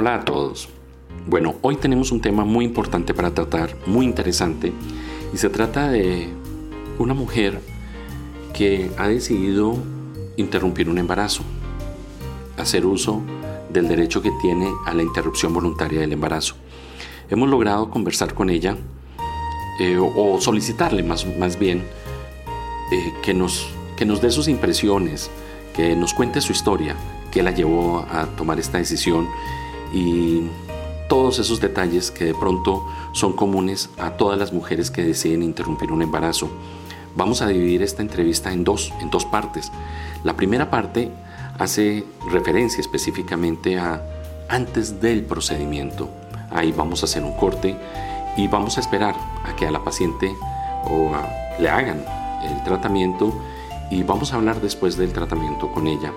Hola a todos. Bueno, hoy tenemos un tema muy importante para tratar, muy interesante, y se trata de una mujer que ha decidido interrumpir un embarazo, hacer uso del derecho que tiene a la interrupción voluntaria del embarazo. Hemos logrado conversar con ella eh, o solicitarle más, más bien eh, que, nos, que nos dé sus impresiones, que nos cuente su historia, que la llevó a tomar esta decisión y todos esos detalles que de pronto son comunes a todas las mujeres que deciden interrumpir un embarazo. Vamos a dividir esta entrevista en dos, en dos partes. La primera parte hace referencia específicamente a antes del procedimiento. Ahí vamos a hacer un corte y vamos a esperar a que a la paciente o le hagan el tratamiento y vamos a hablar después del tratamiento con ella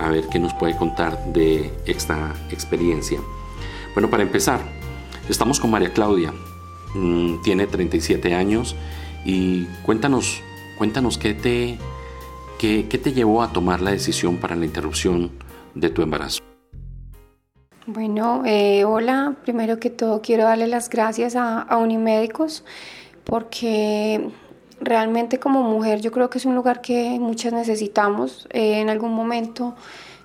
a ver qué nos puede contar de esta experiencia. Bueno, para empezar, estamos con María Claudia, mm, tiene 37 años y cuéntanos, cuéntanos qué te, qué, te llevó a tomar la decisión para la interrupción de tu embarazo. Bueno, eh, hola, primero que todo quiero darle las gracias a, a Unimédicos porque realmente como mujer yo creo que es un lugar que muchas necesitamos. Eh, en algún momento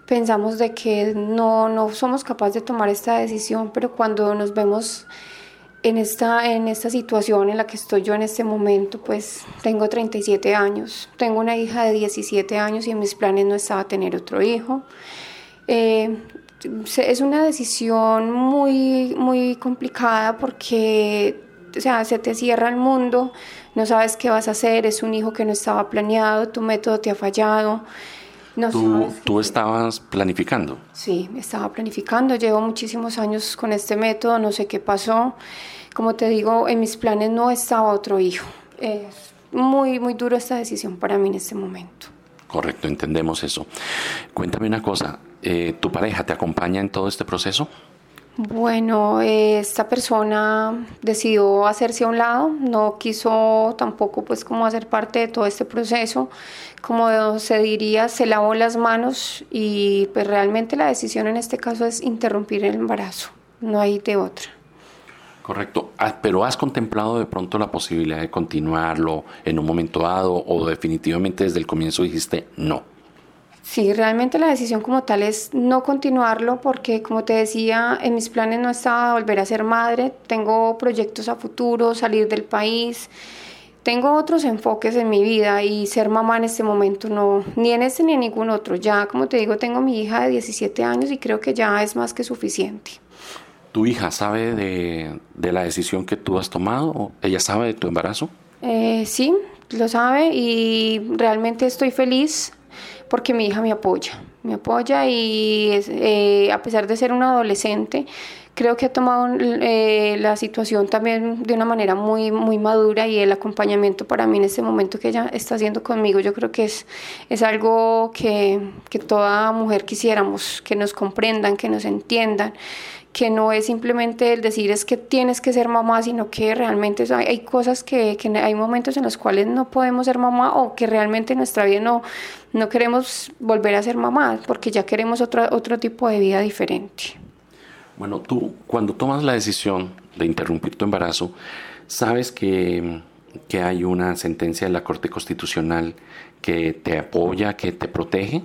pensamos de que no, no somos capaces de tomar esta decisión, pero cuando nos vemos en esta, en esta situación en la que estoy yo en este momento, pues tengo 37 años, tengo una hija de 17 años y en mis planes no estaba tener otro hijo. Eh, es una decisión muy, muy complicada porque o sea, se te cierra el mundo, no sabes qué vas a hacer, es un hijo que no estaba planeado, tu método te ha fallado. No ¿Tú, ¿Tú, estabas planificando? Sí, estaba planificando, llevo muchísimos años con este método, no sé qué pasó. Como te digo, en mis planes no estaba otro hijo. Es muy, muy duro esta decisión para mí en este momento. Correcto, entendemos eso. Cuéntame una cosa, eh, ¿tu pareja te acompaña en todo este proceso? Bueno, esta persona decidió hacerse a un lado, no quiso tampoco pues como hacer parte de todo este proceso, como se diría, se lavó las manos y pues realmente la decisión en este caso es interrumpir el embarazo, no hay de otra. Correcto, ah, pero ¿has contemplado de pronto la posibilidad de continuarlo en un momento dado o definitivamente desde el comienzo dijiste no? Sí, realmente la decisión como tal es no continuarlo porque, como te decía, en mis planes no estaba volver a ser madre, tengo proyectos a futuro, salir del país, tengo otros enfoques en mi vida y ser mamá en este momento no, ni en este ni en ningún otro. Ya, como te digo, tengo mi hija de 17 años y creo que ya es más que suficiente. ¿Tu hija sabe de, la decisión que tú has tomado? ¿Ella sabe de tu embarazo? Eh, sí, lo sabe y realmente estoy feliz porque mi hija me apoya, me apoya y eh, a pesar de ser una adolescente, creo que ha tomado eh, la situación también de una manera muy, muy madura y el acompañamiento para mí en este momento que ella está haciendo conmigo, yo creo que es, es algo que, que toda mujer quisiéramos, que nos comprendan, que nos entiendan que no es simplemente el decir es que tienes que ser mamá, sino que realmente hay, cosas que, que, hay momentos en los cuales no podemos ser mamá o que realmente en nuestra vida no, no queremos volver a ser mamá porque ya queremos otro, otro tipo de vida diferente. Bueno, tú cuando tomas la decisión de interrumpir tu embarazo, sabes que, que hay una sentencia de la Corte Constitucional que te apoya, que te protege.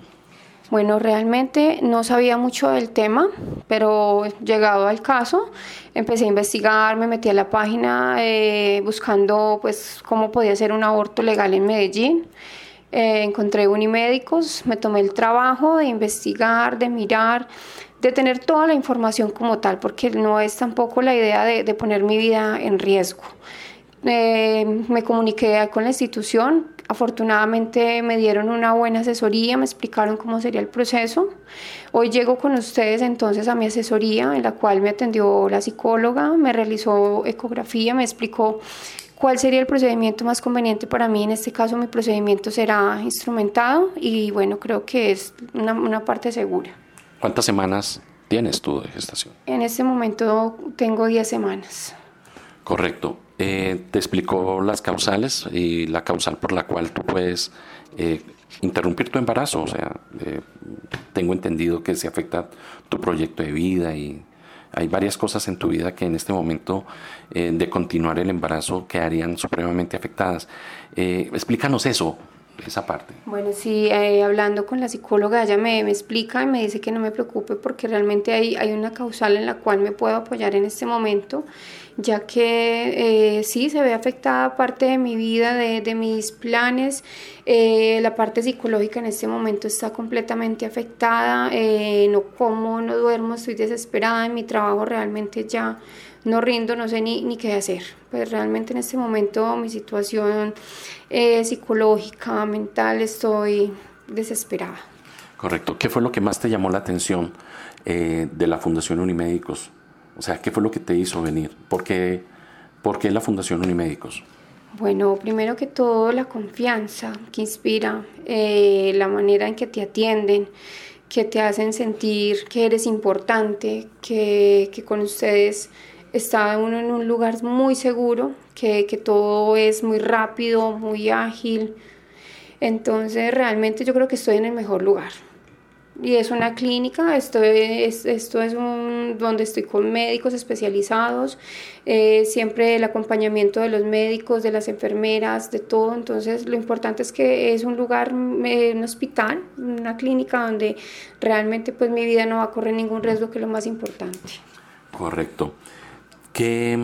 Bueno, realmente no sabía mucho del tema, pero llegado al caso, empecé a investigar, me metí a la página eh, buscando pues cómo podía ser un aborto legal en Medellín. Eh, encontré Unimédicos, me tomé el trabajo de investigar, de mirar, de tener toda la información como tal, porque no es tampoco la idea de, poner mi vida en riesgo. Eh, me comuniqué con la institución, Afortunadamente me dieron una buena asesoría, me explicaron cómo sería el proceso. Hoy llego con ustedes entonces a mi asesoría en la cual me atendió la psicóloga, me realizó ecografía, me explicó cuál sería el procedimiento más conveniente para mí. En este caso mi procedimiento será instrumentado y bueno, creo que es una, una parte segura. ¿Cuántas semanas tienes tú de gestación? En este momento tengo 10 semanas. Correcto. Eh, te explicó las causales y la causal por la cual tú puedes eh, interrumpir tu embarazo. O sea, eh, tengo entendido que se afecta tu proyecto de vida y hay varias cosas en tu vida que en este momento eh, de continuar el embarazo quedarían supremamente afectadas. Eh, explícanos eso, esa parte. Bueno, sí, eh, hablando con la psicóloga, ella me, me, explica y me dice que no me preocupe porque realmente hay, hay una causal en la cual me puedo apoyar en este momento, ya que eh, sí se ve afectada parte de mi vida, de, de mis planes, eh, la parte psicológica en este momento está completamente afectada, no como, no duermo, estoy desesperada en mi trabajo, realmente ya no rindo, no sé ni, qué hacer. Pues realmente en este momento mi situación eh, psicológica, mental, estoy desesperada. Correcto. ¿Qué fue lo que más te llamó la atención eh, de la Fundación Unimédicos? O sea, ¿qué fue lo que te hizo venir? ¿Por qué, por qué la Fundación Unimédicos? Bueno, primero que todo la confianza que inspira, eh, la manera en que te atienden, que te hacen sentir que eres importante, que, que con ustedes está uno en un lugar muy seguro, que, que, todo es muy rápido, muy ágil. Entonces realmente yo creo que estoy en el mejor lugar. Y es una clínica, esto es, esto es un, donde estoy con médicos especializados, eh, siempre el acompañamiento de los médicos, de las enfermeras, de todo. Entonces lo importante es que es un lugar, eh, un hospital, una clínica donde realmente pues mi vida no va a correr ningún riesgo, que es lo más importante. Correcto. ¿Qué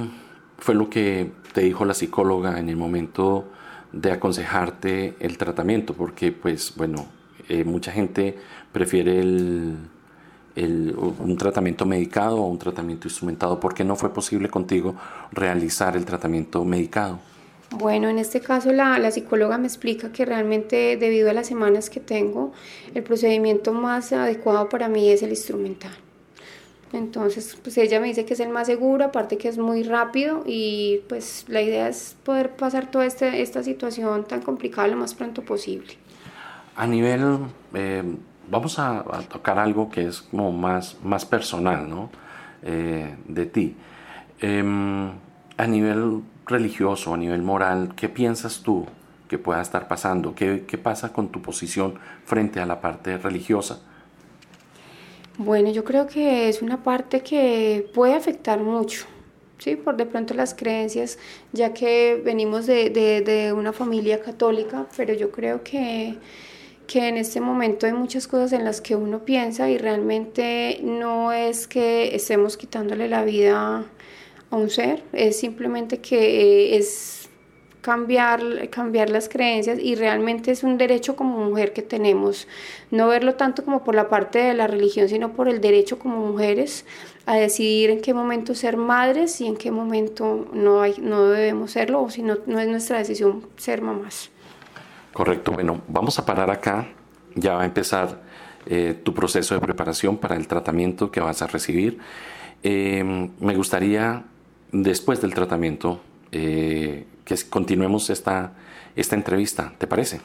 fue lo que te dijo la psicóloga en el momento de aconsejarte el tratamiento? Porque, pues, bueno, eh, mucha gente prefiere el, un tratamiento medicado o un tratamiento instrumentado. ¿Por qué no fue posible contigo realizar el tratamiento medicado? Bueno, en este caso la, la, psicóloga me explica que realmente debido a las semanas que tengo, el procedimiento más adecuado para mí es el instrumental. Entonces, pues ella me dice que es el más seguro, aparte que es muy rápido y pues la idea es poder pasar toda este, esta situación tan complicada lo más pronto posible. A nivel, eh, vamos a, tocar algo que es como más, más personal, ¿no? Eh, de ti. Em, a nivel religioso, a nivel moral, ¿qué piensas tú que pueda estar pasando? ¿Qué, ¿Qué pasa con tu posición frente a la parte religiosa? Bueno, yo creo que es una parte que puede afectar mucho, ¿sí? Por de pronto las creencias, ya que venimos de, de, de una familia católica, pero yo creo que, que en este momento hay muchas cosas en las que uno piensa y realmente no es que estemos quitándole la vida a un ser, es simplemente que es cambiar, cambiar las creencias y realmente es un derecho como mujer que tenemos, no verlo tanto como por la parte de la religión, sino por el derecho como mujeres a decidir en qué momento ser madres y en qué momento no, hay, no debemos serlo o si no, no es nuestra decisión ser mamás. Correcto, bueno, vamos a parar acá, ya va a empezar eh, tu proceso de preparación para el tratamiento que vas a recibir. Eh, me gustaría, después del tratamiento, eh, que continuemos esta, esta entrevista, ¿te parece?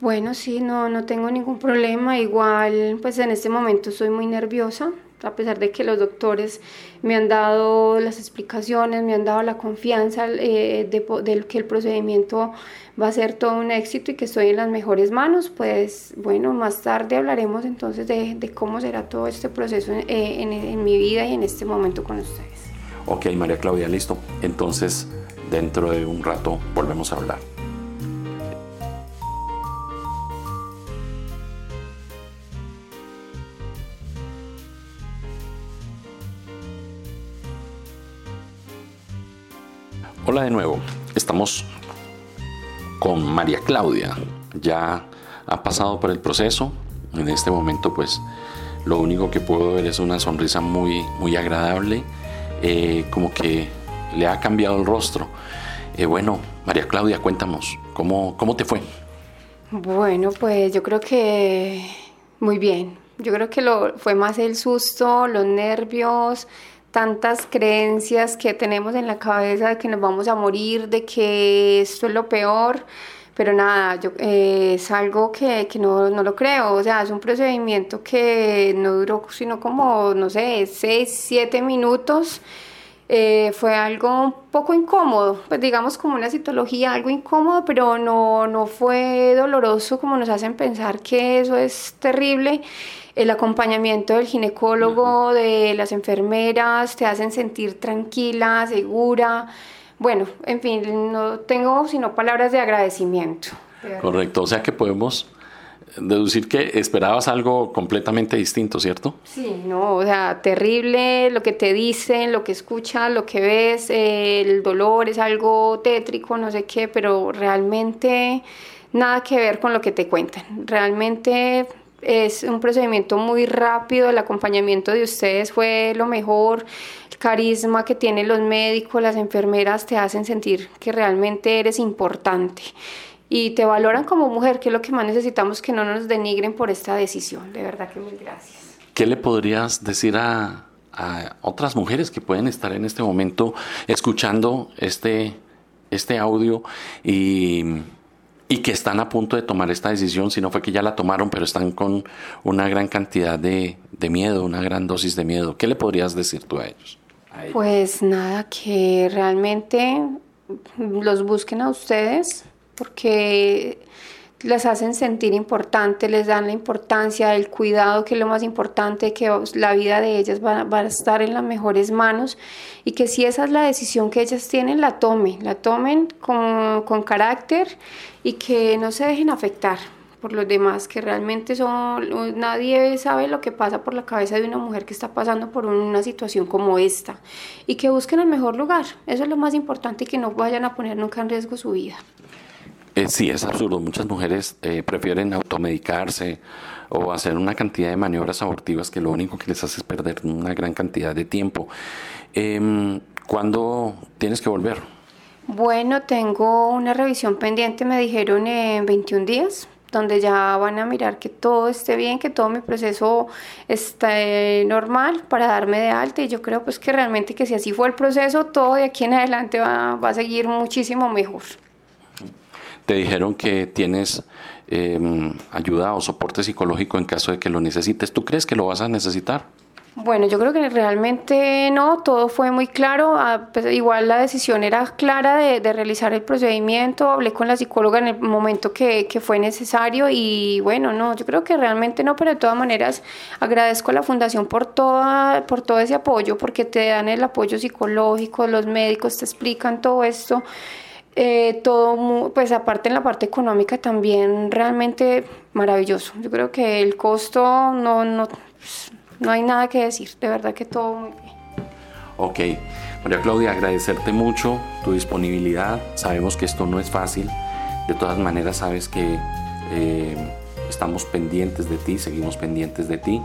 Bueno, sí, no, no tengo ningún problema. Igual, pues en este momento soy muy nerviosa, a pesar de que los doctores me han dado las explicaciones, me han dado la confianza eh, de, que el procedimiento va a ser todo un éxito y que estoy en las mejores manos, pues bueno, más tarde hablaremos entonces de, de cómo será todo este proceso eh, en, en mi vida y en este momento con ustedes. Ok, María Claudia, listo. Entonces, dentro de un rato volvemos a hablar. Hola de nuevo, estamos con María Claudia. Ya ha pasado por el proceso. En este momento, pues, lo único que puedo ver es una sonrisa muy, muy agradable, eh, como que le ha cambiado el rostro. Eh, bueno, María Claudia, cuéntanos, ¿cómo, ¿cómo te fue? Bueno, pues yo creo que muy bien. Yo creo que lo, fue más el susto, los nervios, tantas creencias que tenemos en la cabeza de que nos vamos a morir, de que esto es lo peor. Pero nada, yo, eh, es algo que, que no, no, lo creo. O sea, es un procedimiento que no duró sino como, no sé, seis, siete minutos eh, fue algo un poco incómodo, pues digamos como una citología, algo incómodo, pero no, no fue doloroso como nos hacen pensar que eso es terrible. el acompañamiento del ginecólogo, de las enfermeras, te hacen sentir tranquila, segura. Bueno, en fin, no tengo sino palabras de agradecimiento. Correcto, o sea que podemos deducir que esperabas algo completamente distinto, ¿cierto? Sí, no, o sea, terrible lo que te dicen, lo que escuchas, lo que ves, el dolor es algo tétrico, no sé qué, pero realmente nada que ver con lo que te cuentan. Realmente es un procedimiento muy rápido, el acompañamiento de ustedes fue lo mejor, el carisma que tienen los médicos, las enfermeras te hacen sentir que realmente eres importante y te valoran como mujer, que es lo que más necesitamos, que no nos denigren por esta decisión. De verdad que mil gracias. ¿Qué le podrías decir a, otras mujeres que pueden estar en este momento escuchando este, este audio y, y que están a punto de tomar esta decisión, si no fue que ya la tomaron, pero están con una gran cantidad de, de miedo, una gran dosis de miedo? ¿Qué le podrías decir tú a ellos? Pues nada, que realmente los busquen a ustedes, porque les hacen sentir importante, les dan la importancia, el cuidado, que es lo más importante, que la vida de ellas va, a estar en las mejores manos y que si esa es la decisión que ellas tienen, la tomen, la tomen con, con carácter y que no se dejen afectar por los demás, que realmente son, nadie sabe lo que pasa por la cabeza de una mujer que está pasando por una situación como esta y que busquen el mejor lugar, eso es lo más importante y que no vayan a poner nunca en riesgo su vida. Eh, sí, es absurdo. Muchas mujeres eh, prefieren automedicarse o hacer una cantidad de maniobras abortivas que lo único que les hace es perder una gran cantidad de tiempo. Eh, ¿Cuándo tienes que volver? Bueno, tengo una revisión pendiente, me dijeron en 21 días, donde ya van a mirar que todo esté bien, que todo mi proceso esté normal para darme de alta y yo creo pues que realmente que si así fue el proceso, todo de aquí en adelante va a seguir muchísimo mejor te dijeron que tienes em, ayuda o soporte psicológico en caso de que lo necesites. ¿Tú crees que lo vas a necesitar? Bueno, yo creo que realmente no, todo fue muy claro, ah, pues, igual la decisión era clara de, realizar el procedimiento, hablé con la psicóloga en el momento que, que, fue necesario y bueno, no, yo creo que realmente no, pero de todas maneras agradezco a la fundación por, toda, por todo ese apoyo, porque te dan el apoyo psicológico, los médicos te explican todo esto eh, todo, pues aparte en la parte económica también realmente maravilloso. Yo creo que el costo no, no, no hay nada que decir, de verdad que todo muy bien. Ok, María Claudia, agradecerte mucho tu disponibilidad. Sabemos que esto no es fácil. De todas maneras, sabes que eh, estamos pendientes de ti, seguimos pendientes de ti.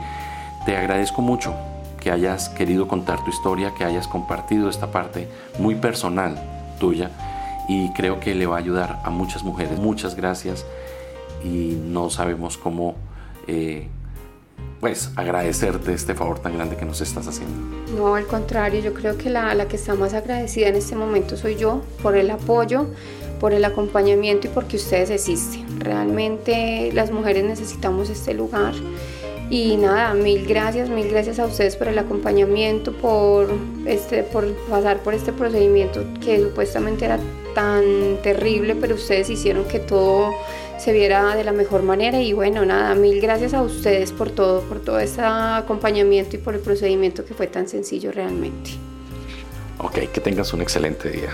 Te agradezco mucho que hayas querido contar tu historia, que hayas compartido esta parte muy personal tuya y creo que le va a ayudar a muchas mujeres. Muchas gracias y no sabemos cómo eh, pues agradecerte este favor tan grande que nos estás haciendo. No, al contrario, yo creo que la, la que está más agradecida en este momento soy yo por el apoyo, por el acompañamiento y porque ustedes existen. Realmente las mujeres necesitamos este lugar. Y nada, mil gracias, mil gracias a ustedes por el acompañamiento, por, este, por pasar por este procedimiento que supuestamente era tan terrible, pero ustedes hicieron que todo se viera de la mejor manera y bueno, nada, mil gracias a ustedes por todo, por todo ese acompañamiento y por el procedimiento que fue tan sencillo realmente. Ok, que tengas un excelente día.